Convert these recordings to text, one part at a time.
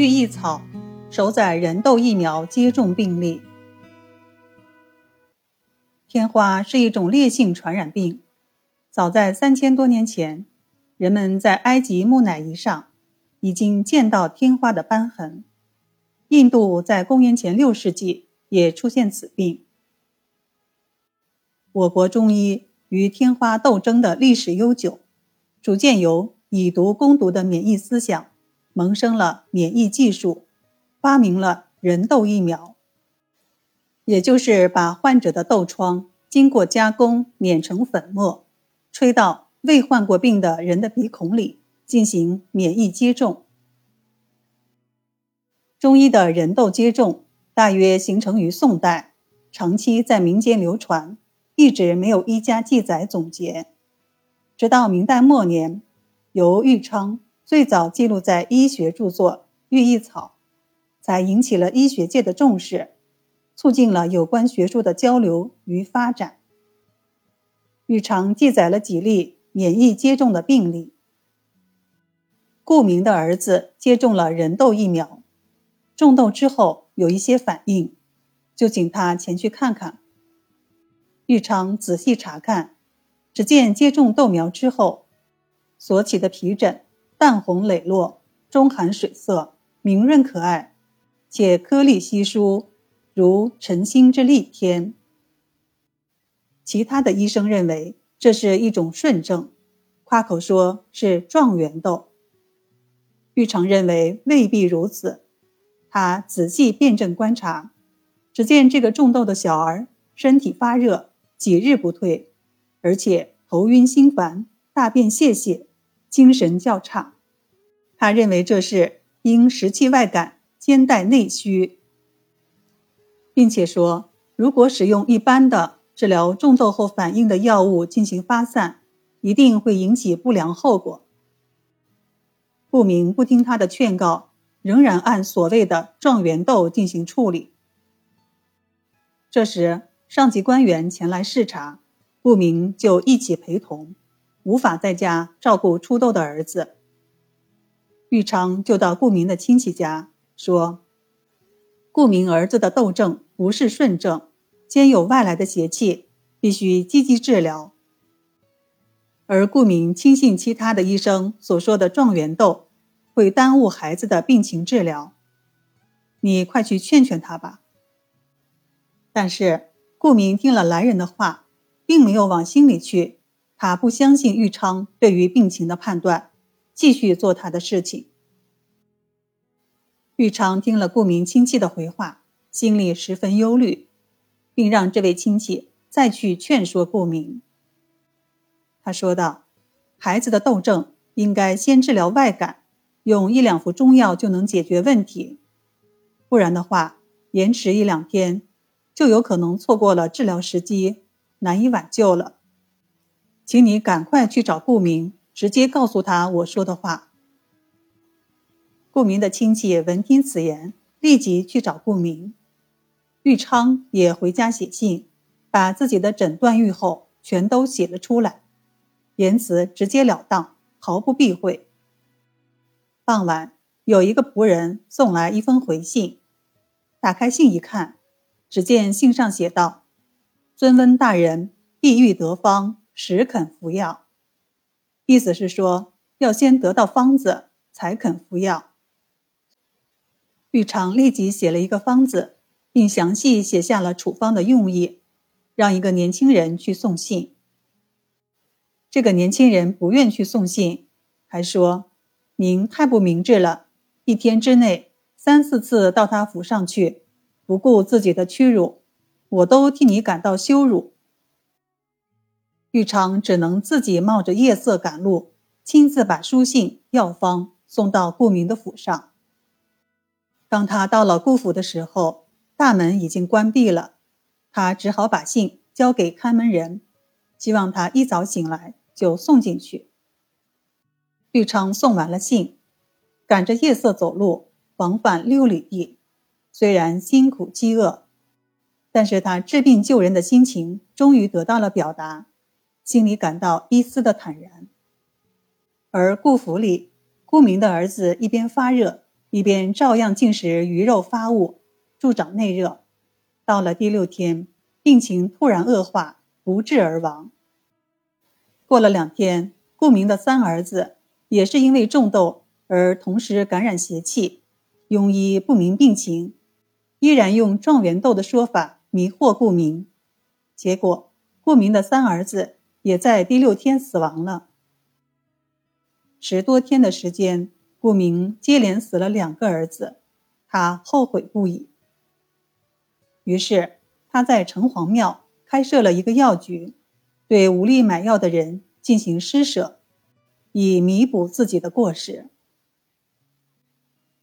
寓意草首载人痘疫苗接种病例。天花是一种烈性传染病，早在三千多年前，人们在埃及木乃伊上已经见到天花的斑痕。印度在公元前六世纪也出现此病。我国中医与天花斗争的历史悠久，逐渐由以毒攻毒的免疫思想。萌生了免疫技术，发明了人痘疫苗，也就是把患者的痘疮经过加工碾成粉末，吹到未患过病的人的鼻孔里进行免疫接种。中医的人痘接种大约形成于宋代，长期在民间流传，一直没有医家记载总结，直到明代末年，由玉昌。最早记录在医学著作《寓意草》，才引起了医学界的重视，促进了有关学术的交流与发展。玉常记载了几例免疫接种的病例。顾明的儿子接种了人痘疫苗，种痘之后有一些反应，就请他前去看看。玉常仔细查看，只见接种豆苗之后所起的皮疹。淡红磊落，中含水色，明润可爱，且颗粒稀疏，如晨星之丽天。其他的医生认为这是一种顺症，夸口说是状元痘。玉成认为未必如此，他仔细辨证观察，只见这个种痘的小儿身体发热，几日不退，而且头晕心烦，大便泄泻。精神较差，他认为这是因食气外感兼带内虚，并且说，如果使用一般的治疗中痘后反应的药物进行发散，一定会引起不良后果。顾明不听他的劝告，仍然按所谓的状元痘进行处理。这时，上级官员前来视察，顾明就一起陪同。无法在家照顾出痘的儿子，玉昌就到顾明的亲戚家说：“顾明儿子的痘症不是顺症，兼有外来的邪气，必须积极治疗。”而顾明轻信其他的医生所说的状元痘会耽误孩子的病情治疗，你快去劝劝他吧。但是顾明听了来人的话，并没有往心里去。他不相信玉昌对于病情的判断，继续做他的事情。玉昌听了顾明亲戚的回话，心里十分忧虑，并让这位亲戚再去劝说顾明。他说道：“孩子的痘症应该先治疗外感，用一两副中药就能解决问题，不然的话，延迟一两天，就有可能错过了治疗时机，难以挽救了。”请你赶快去找顾明，直接告诉他我说的话。顾明的亲戚闻听此言，立即去找顾明。玉昌也回家写信，把自己的诊断预后全都写了出来，言辞直截了当，毫不避讳。傍晚，有一个仆人送来一封回信，打开信一看，只见信上写道：“尊温大人，意欲得方。”时肯服药，意思是说要先得到方子才肯服药。玉长立即写了一个方子，并详细写下了处方的用意，让一个年轻人去送信。这个年轻人不愿去送信，还说：“您太不明智了，一天之内三四次到他府上去，不顾自己的屈辱，我都替你感到羞辱。”玉昌只能自己冒着夜色赶路，亲自把书信、药方送到顾明的府上。当他到了顾府的时候，大门已经关闭了，他只好把信交给看门人，希望他一早醒来就送进去。玉昌送完了信，赶着夜色走路，往返六里地，虽然辛苦饥饿，但是他治病救人的心情终于得到了表达。心里感到一丝的坦然，而顾府里，顾明的儿子一边发热，一边照样进食鱼肉发物，助长内热。到了第六天，病情突然恶化，不治而亡。过了两天，顾明的三儿子也是因为种豆而同时感染邪气，庸医不明病情，依然用状元豆的说法迷惑顾明，结果顾明的三儿子也在第六天死亡了。十多天的时间，顾明接连死了两个儿子，他后悔不已。于是他在城隍庙开设了一个药局，对无力买药的人进行施舍，以弥补自己的过失。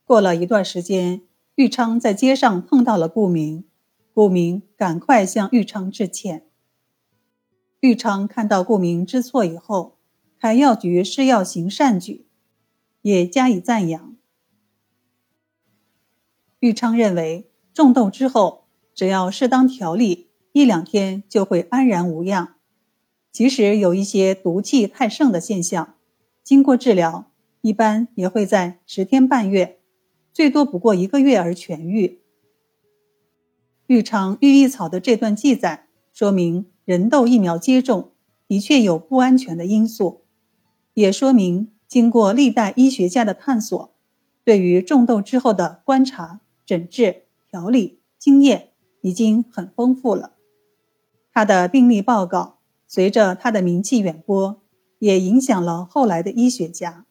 过了一段时间，玉昌在街上碰到了顾明，顾明赶快向玉昌致歉。玉昌看到顾明知错以后。开药局是要行善举，也加以赞扬。玉昌认为，种豆之后，只要适当调理，一两天就会安然无恙。即使有一些毒气太盛的现象，经过治疗，一般也会在十天半月，最多不过一个月而痊愈。玉昌玉意草的这段记载，说明人痘疫苗接种的确有不安全的因素。也说明，经过历代医学家的探索，对于种痘之后的观察、诊治、调理经验已经很丰富了。他的病例报告随着他的名气远播，也影响了后来的医学家。